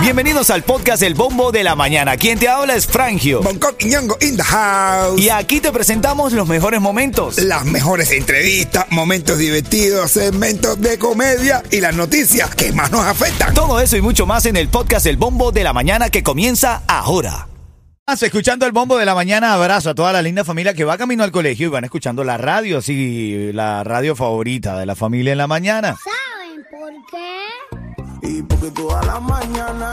Bienvenidos al podcast El Bombo de la Mañana. Quien te habla es Frangio. Bangkok y Ñongo in the house. Y aquí te presentamos los mejores momentos. Las mejores entrevistas, momentos divertidos, segmentos de comedia y las noticias que más nos afectan. Todo eso y mucho más en el podcast El Bombo de la Mañana que comienza ahora. Escuchando el bombo de la mañana, abrazo a toda la linda familia que va camino al colegio y van escuchando la radio, sí, la radio favorita de la familia en la mañana. Y porque toda la mañana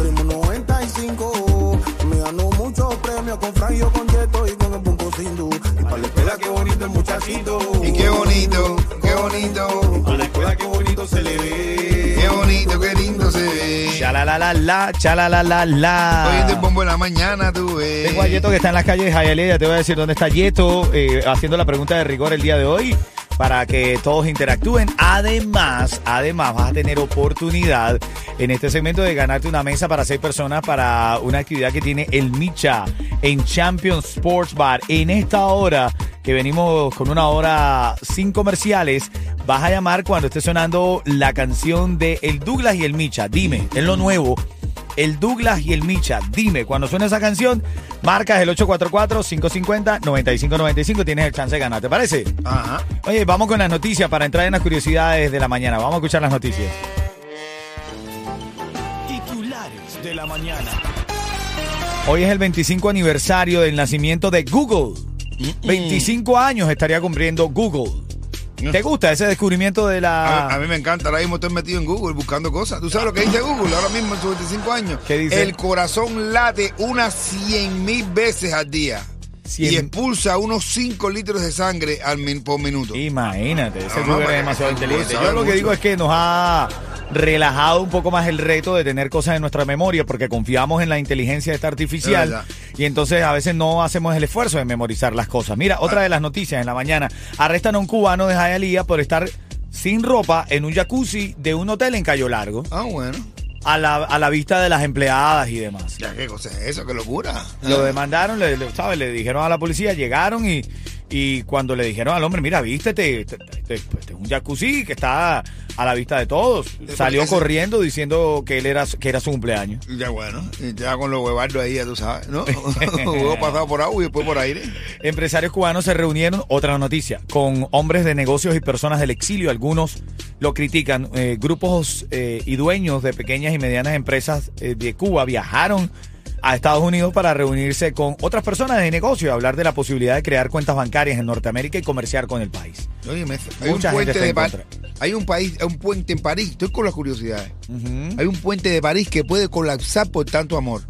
ritmo 95 me ganó muchos premios con Franjo, con Yeto y con el Pompo Sindu. Y para la escuela qué bonito el muchachito. Y qué bonito, qué bonito, Para la escuela qué bonito se le ve. qué bonito, qué lindo se ve. Chala la la la, chala la la Oyendo el la. bombo de la mañana, tú ves. Tengo a Yeto que está en las calles de Hialeah, te voy a decir dónde está Yeto, eh, haciendo la pregunta de rigor el día de hoy para que todos interactúen. Además, además vas a tener oportunidad en este segmento de ganarte una mesa para seis personas para una actividad que tiene el Micha en Champion Sports Bar. En esta hora que venimos con una hora sin comerciales, vas a llamar cuando esté sonando la canción de El Douglas y el Micha. Dime, es lo nuevo el Douglas y el Micha. Dime, cuando suene esa canción, marcas el 844-550-9595. Tienes el chance de ganar, ¿te parece? Ajá. Oye, vamos con las noticias para entrar en las curiosidades de la mañana. Vamos a escuchar las noticias. Titulares de la mañana. Hoy es el 25 aniversario del nacimiento de Google. 25 años estaría cumpliendo Google. ¿Te gusta ese descubrimiento de A, la... a mí me encanta, ahora mismo estoy metido en Google buscando cosas. ¿Tú sabes lo que dice Google ahora mismo en sus 25 años? ¿Qué dice? El corazón late unas 100 mil veces al día. Y expulsa unos 5 litros de sangre al min- por minuto. Imagínate, ese No, es demasiado inteligente. Yo lo que mucho. digo es que nos ha relajado un poco más el reto de tener cosas en nuestra memoria porque confiamos en la inteligencia esta Es artificial y entonces a veces no hacemos el esfuerzo de memorizar las cosas. Mira, otra de las noticias en la mañana, arrestan a un cubano de Hialeah por estar sin ropa en un jacuzzi de un hotel en Cayo Largo Ah, bueno. A la, a la vista de las empleadas y demás. Ya, ¿qué cosa es eso? ¡Qué locura! Lo demandaron, le, le- ¿sabes? Le dijeron a la policía, llegaron y, y cuando le dijeron al hombre, mira, vístete, este es un jacuzzi que está a la vista de todos. Salió ese- corriendo diciendo que él era, que era su cumpleaños. Ya bueno, ya con los huevardos ahí, ya tú sabes, ¿no? Huevo pasado por agua y después por aire. Empresarios cubanos se reunieron, otra noticia, con hombres de negocios y personas del exilio. Algunos lo critican. Eh, grupos eh, y dueños de pequeñas y medianas empresas eh, de Cuba viajaron a Estados Unidos para reunirse con otras personas de negocio y hablar de la posibilidad de crear cuentas bancarias en Norteamérica y comerciar con el país. Oye, me- hay Mucha un puente gente de París. Hay un país, hay un puente en París. Estoy con las curiosidades. Hay un puente de París que puede colapsar por tanto amor.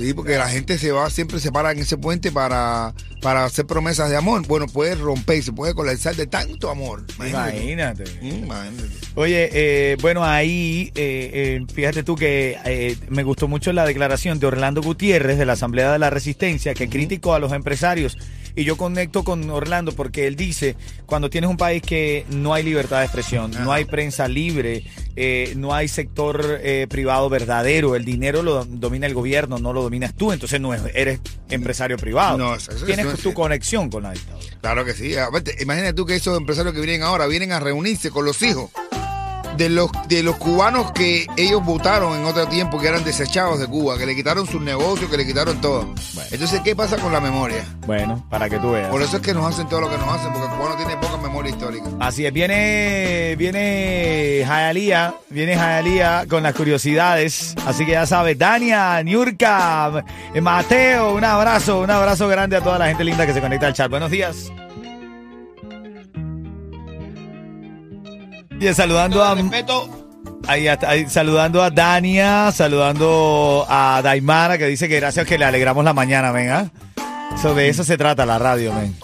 Sí, porque la gente se va, siempre se para en ese puente para, para hacer promesas de amor. Bueno, puede romper, se puede colapsar de tanto amor. Imagínate. Imagínate. Mm. Oye, eh, bueno, ahí, eh, eh, fíjate tú que eh, me gustó mucho la declaración de Orlando Gutiérrez de la Asamblea de la Resistencia, que criticó a los empresarios. Y yo conecto con Orlando porque él dice, cuando tienes un país que no hay libertad de expresión, no hay prensa libre, eh, no hay sector eh, privado verdadero, el dinero lo domina el gobierno, no lo dominas tú, entonces no es- eres empresario privado. No, eso- eso- tienes tu conexión con la dictadura. Claro que sí. Aparte, imagínate tú que esos empresarios que vienen ahora vienen a reunirse con los hijos de los de los cubanos que ellos votaron en otro tiempo que eran desechados de Cuba, que le quitaron sus negocios, que le quitaron todo. Bueno. Entonces, ¿qué pasa con la memoria? Bueno, para que tú veas. Por eso es que nos hacen todo lo que nos hacen, porque el cubano tiene poca memoria histórica. Así es, viene, viene Jayalía, viene Jayalía con las curiosidades. Así que ya sabes, Dania, Niurka, Mateo, un abrazo, un abrazo grande a toda la gente linda que se conecta al chat. Buenos días. Bien, saludando a, ahí, ahí, saludando a Dania, saludando a Daimara, que dice que gracias que le alegramos la mañana, venga. Eso, de eso se trata la radio, ven.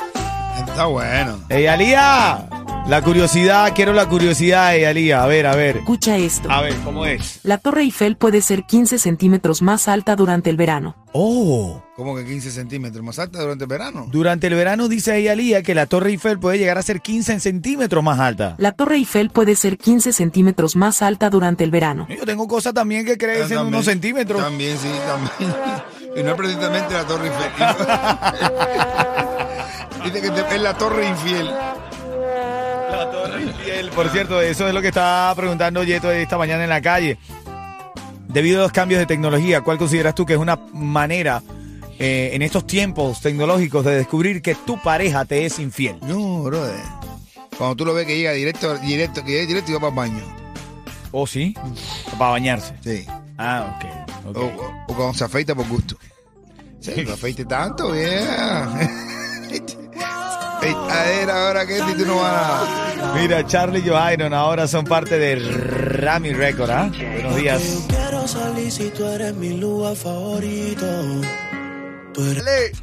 Está bueno. Ey, Alía, la curiosidad, quiero la curiosidad, ey, Alía. A ver, a ver. Escucha esto. A ver, ¿cómo es? La Torre Eiffel puede ser 15 centímetros más alta durante el verano. Oh, Como que 15 centímetros más alta durante el verano. durante el verano dice ella, Alía, que la Torre Eiffel puede llegar a ser 15 centímetros más alta. La Torre Eiffel puede ser 15 centímetros más alta durante el verano. Yo tengo cosas también que crecen También- unos centímetros. También, sí, también. Y no es precisamente la Torre Eiffel. Dice que es la Torre Infiel. Por cierto, eso es lo que está preguntando Yeto esta mañana en la calle. Debido a los cambios de tecnología, ¿cuál consideras tú que es una manera eh, en estos tiempos tecnológicos de descubrir que tu pareja te es infiel? No, brother. Cuando tú lo ves que llega directo, directo, que llega directo y va para el baño. ¿O sí? Para bañarse. Sí. Ah, ok. ok. O, o- o cuando se afeita por gusto. Sí, no afeite tanto, bien. Afeitadera ahora que si tú no vas a... Mira, Charlie y Johanon ahora son parte de Rami Record, ¿ah? Buenos días. Quiero salir si tú eres mi lugar favorito.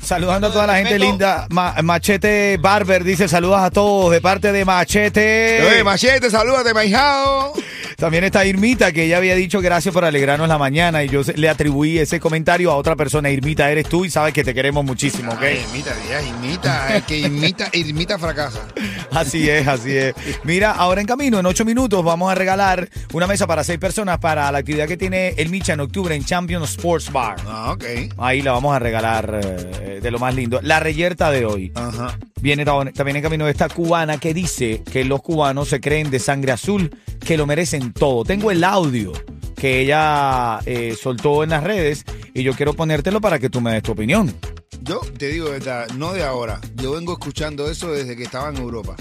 Saludando a toda la gente linda. Ma- Machete Barber dice saludos a todos de parte de Machete. Oye, machete, salúdate, maijao. También está Irmita, que ella había dicho gracias por alegrarnos la mañana y yo se- le atribuí ese comentario a otra persona. Irmita, eres tú y sabes que te queremos muchísimo, ¿ok? Ay, imita, ya, imita. El que imita, imita fracasa. Así es, así es. Mira, ahora en camino, en ocho minutos, vamos a regalar una mesa para seis personas para la actividad que tiene el Micha en octubre en Champion Sports Bar. Ah, ok. Ahí la vamos a regalar eh, de lo más lindo. La reyerta de hoy. Ajá. Viene ta- también en camino esta cubana que dice que los cubanos se creen de sangre azul, que lo merecen todo. Tengo el audio que ella eh, soltó en las redes y yo quiero ponértelo para que tú me des tu opinión. Yo te digo de verdad, no de ahora. Yo vengo escuchando eso desde que estaba en Europa.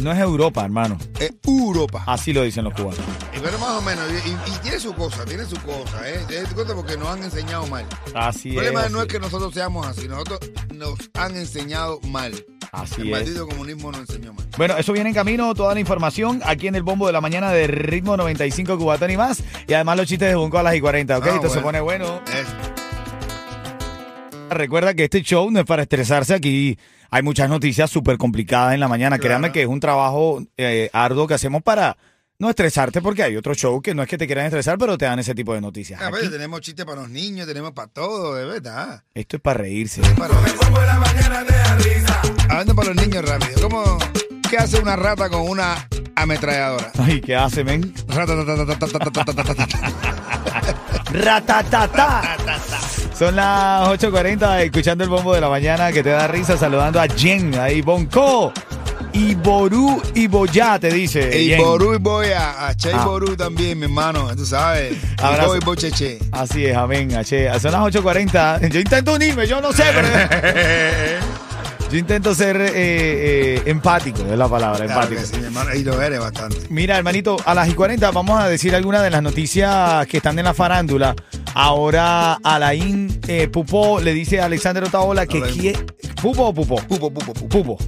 No es Europa, hermano. Es Europa. Así lo dicen los cubanos. Y Pero más o menos, y, y- y tiene su cosa, tiene su cosa, ¿eh? Tiene su cosa porque nos han enseñado mal. Así El problema es. no es así que nosotros seamos así, nosotros nos han enseñado mal. Así El es. maldito comunismo nos enseñó mal. Bueno, eso viene en camino, toda la información aquí en el bombo de la mañana de ritmo 95 Cubatón y más. Y además los chistes de Bunco a las y 40, ¿ok? Ah, Esto se bueno. pone bueno. Recuerda que este show no es para estresarse aquí hay muchas noticias súper complicadas en la mañana. Claro. Créanme que es un trabajo eh, arduo que hacemos para no estresarte porque hay otro show que no es que te quieran estresar, pero te dan ese tipo de noticias. A ver, Aquí. tenemos chistes para los niños, tenemos para todo, de verdad. Esto es para reírse. Es para reírse. Hablando para los niños rápido, ¿cómo, ¿qué hace una rata con una ametralladora? Ay, ¿qué hace, men? Rata, Ratatata. Son las 8.40 escuchando el bombo de la mañana que te da risa saludando a Jen, ahí Bonco. Y Ború y Boyá te dice. Y Jen. Ború y Boya, a Che Ah. Ború también, mi hermano, tú sabes. Y Abrazo. Boy Bocheche. Así es, amén. Che. Son las 8.40. Yo intento unirme, yo no sé, pero. Yo intento ser eh, eh, empático, es la palabra, Claro empático. que sí, mi hermano, y lo eres bastante. Mira, hermanito, a las y 40 vamos a decir algunas de las noticias que están en la farándula. Ahora Alain eh, Pupó le dice a Alexander Otaola que Alain. quiere... ¿Pupo o Pupó? Pupo, pupo, pupo. Pupo.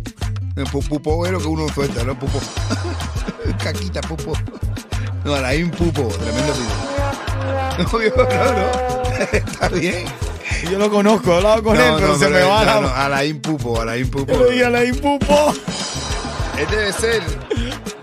El pu- Pupo es lo que uno suelta, ¿no? Pupo. Caquita, pupo. No, un pupo, tremendo video. No, yo, no, no. Está bien. Yo lo conozco, he hablado con No, él, pero se me va la... no, no, Alain Pupo, Alain Pupo. Yo le dije Alain Pupó. Él debe ser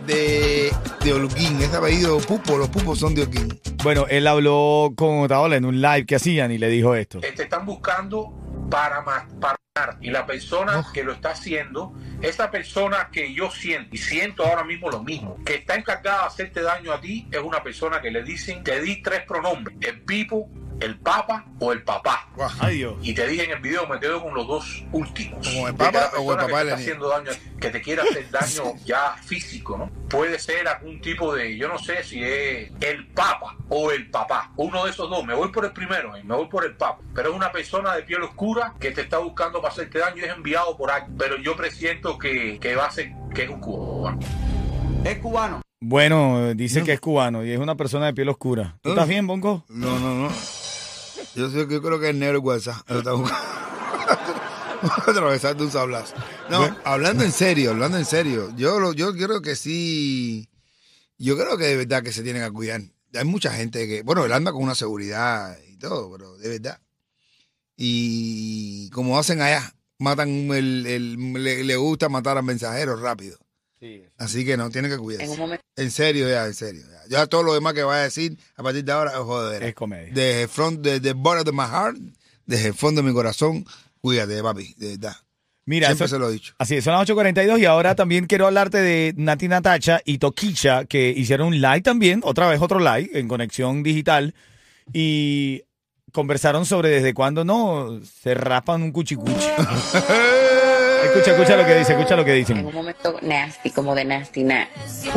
de, de Holguín. Ese apellido Pupo, los Pupos son de Holguín. Bueno, él habló con Otaola en un live que hacían y le dijo esto. te están buscando para para matar. y la persona que lo está haciendo esa persona que yo siento y siento ahora mismo lo mismo que está encargada de hacerte daño a ti es una persona que le dicen te di tres pronombres el pipo el papa o el papá. Ay, Dios. y te dije en el video me quedo con los dos últimos. Como el papa la o el persona papá que te está haciendo daño que te quiere hacer daño ya físico no puede ser algún tipo de yo no sé si es el papa o el papá. Uno de esos dos. Me voy por el primero eh, me voy por el papa. Pero es una persona de piel oscura que te está buscando para hacerte daño y es enviado por alguien. Pero yo presiento que, que va a ser que es un cubano. Bueno, dice que es cubano y es una persona de piel oscura. ¿Tú estás bien, Bonco? No, no, no. Yo, creo que es negro WhatsApp. Lo está buscando. Atravesando un sablazo. No, hablando en serio, hablando en serio. Yo, yo creo que sí. Yo creo que de verdad que se tienen que cuidar. Hay mucha gente que. Bueno, él anda con una seguridad y todo, pero de verdad. Y como hacen allá, matan el. el- le, le gusta matar a mensajeros rápido. Así que no, tienen que cuidarse. En serio, ya, en serio. Ya, Ya todo lo demás que vaya a decir a partir de ahora es joder. Es comedia. Desde el front, desde el bottom of my heart, desde el fondo de mi corazón, cuídate, papi, de verdad. Mira, Siempre eso- se lo he dicho. Así es, son las 8.42 y ahora también quiero hablarte de Nati Natacha y Toquicha que hicieron un live también, otra vez otro live en conexión digital y conversaron sobre desde cuándo no se rapan un cuchicuchi. Escucha, escucha lo que dice, escucha lo que en dicen. un momento nasty, como de nasty nat.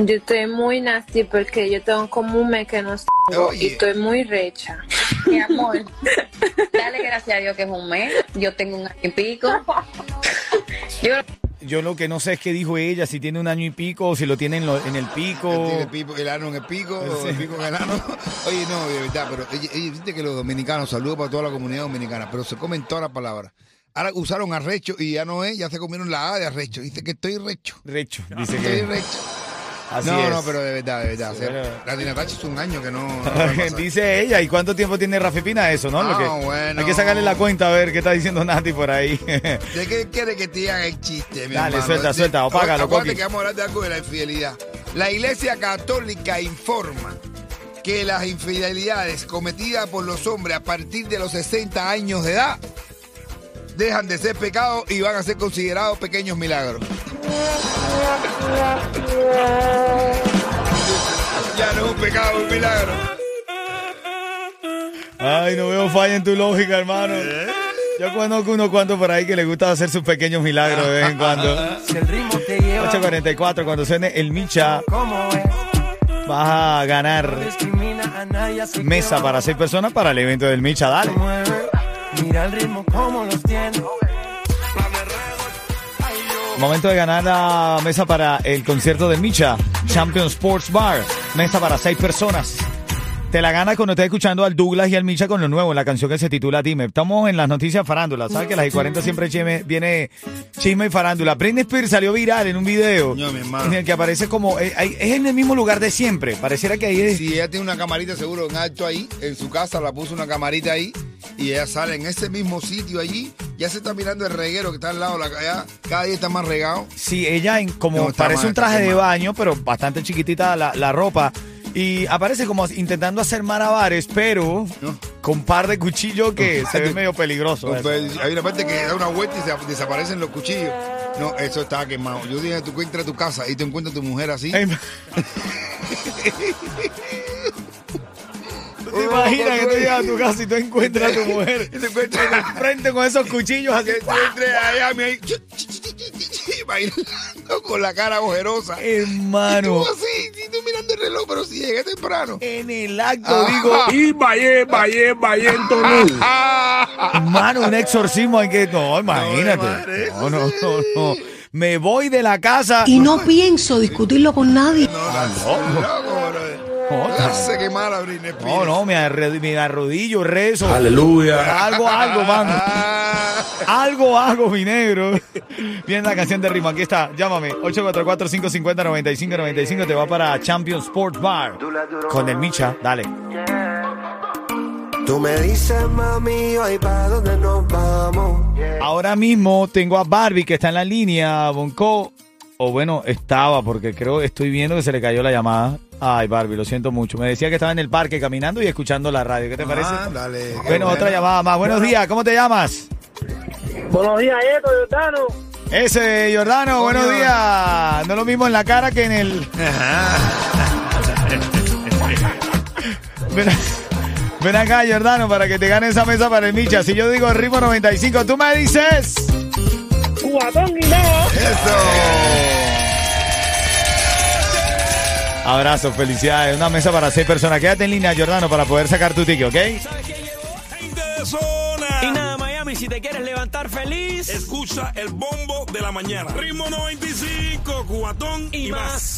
Yo estoy muy nasty porque yo tengo como un mes que no salgo Oye. y estoy muy recha. Mi amor, dale gracias a Dios que es un mes. Yo tengo un año y pico. Yo Yo lo que no sé es qué dijo ella, si tiene un año y pico o si lo tiene en, lo- en el pico. Tiene el, pipo- el ano en el pico, o el pico en el ano. Oye, no, de verdad, pero ella, ella dice que los dominicanos, saludos para toda la comunidad dominicana, pero se comen todas las palabras. Ahora usaron arrecho y ya no es, ya se comieron la A de arrecho. Dice que estoy recho. Recho, dice Estoy que. recho. Así no, es. no, pero de verdad, de verdad. o sea, Bueno. la Dinatachi es un año que no. no. Dice ella, ¿y cuánto tiempo tiene Rafi Pina eso, no? Lo Ah, que- bueno. Hay que sacarle la cuenta a ver qué está diciendo Nati por ahí. ¿De qué quiere que te hagan el chiste, mi Dale, hermano? suelta, suelta, apágalo, Acuérdate que vamos a hablar de algo de la infidelidad. La Iglesia Católica informa que las infidelidades cometidas por los hombres a partir de los 60 años de edad dejan de ser pecado y van a ser considerados pequeños milagros. Ya no es un pecado, es un milagro. Ay, no veo falla en tu lógica, hermano. Yo conozco unos cuantos por ahí que les gusta hacer sus pequeños milagros de vez en cuando. Si el ritmo te lleva 8.44, cuando suene el Micha, vas a ganar mesa para seis personas para el evento del Micha. Dale. Mira el ritmo como los tiene. Momento de ganar la mesa para el concierto del Micha. Champion Sports Bar. Mesa para seis personas. Te la gana cuando estés escuchando al Douglas y al Micha con lo nuevo, la canción que se titula Dime. Estamos en las noticias farándula. ¿Sabes que a las y 40 siempre chisme- viene chisme y farándula? Britney Spears salió viral en un video No, mi hermano. en el que aparece como... eh, ahí- es en el mismo lugar de siempre. Pareciera que ahí es... Si ella tiene una camarita seguro en alto ahí, en su casa la puso una camarita ahí y ella sale en ese mismo sitio allí, ya se está mirando el reguero que está al lado, la, ya, cada día está más regado. Sí, ella en como No, parece un traje de baño, pero bastante chiquitita la, la ropa. Y aparece como intentando hacer malabares, pero No. con par de cuchillos que se ve medio peligroso. Pues, Hay una parte que da una vuelta y se desaparecen los cuchillos. No, eso está quemado. Yo dije, tú entras a tu casa y te encuentras tu mujer así. ¿Tú te imaginas que tú llegas a tu casa y tú encuentras a tu mujer Y te encuentras en el frente con esos cuchillos así? entres allá, me ahí, bailando con la cara ojerosa. Y Hermano, tú así, y tú mirando el reloj, pero si llegué temprano. en el acto Ajá. digo, Y vaya, vaya, vaya en hermano, un exorcismo hay que... No, No, imagínate. madre, No, no, no, no. Me voy de la casa. Y no pienso discutirlo con nadie. No, brother. No, No sé qué mala, Britney Spears. No, no, me, arre- me arrodillo, rezo. Aleluya. Algo, algo, mano. Ah, Algo hago, mi negro. Bien la canción de ritmo. Aquí está. Llámame. 844-550-9595. Te va para Champion Sports Bar. Con el Micha. Dale. Tú me dices, mami, hoy para dónde nos vamos. Ahora mismo tengo a Barbie que está en la línea. Bonco. O bueno, estaba porque creo, estoy viendo que se le cayó la llamada. Ay, Barbie, lo siento mucho. Me decía que estaba en el parque caminando y escuchando la radio. ¿Qué te parece? ah, dale. qué Bueno, otra llamada más. Buenos días. ¿Cómo te llamas? Buenos días, Eto, Jordano. Ese, Jordano, buenos días. No lo mismo en la cara que en el. ven, ven acá, Jordano, para que te gane esa mesa para el Micha. Si yo digo ritmo 95, tú me dices. Cubatón y nada. Eso. Abrazo, felicidades. Una mesa para seis personas. Quédate en línea, Jordano, para poder sacar tu ticket, ¿ok? Gente de zona. Y nada, Miami, si te quieres levantar feliz. Escucha el bombo de la mañana. Ritmo 95, cubatón y, Y más. más.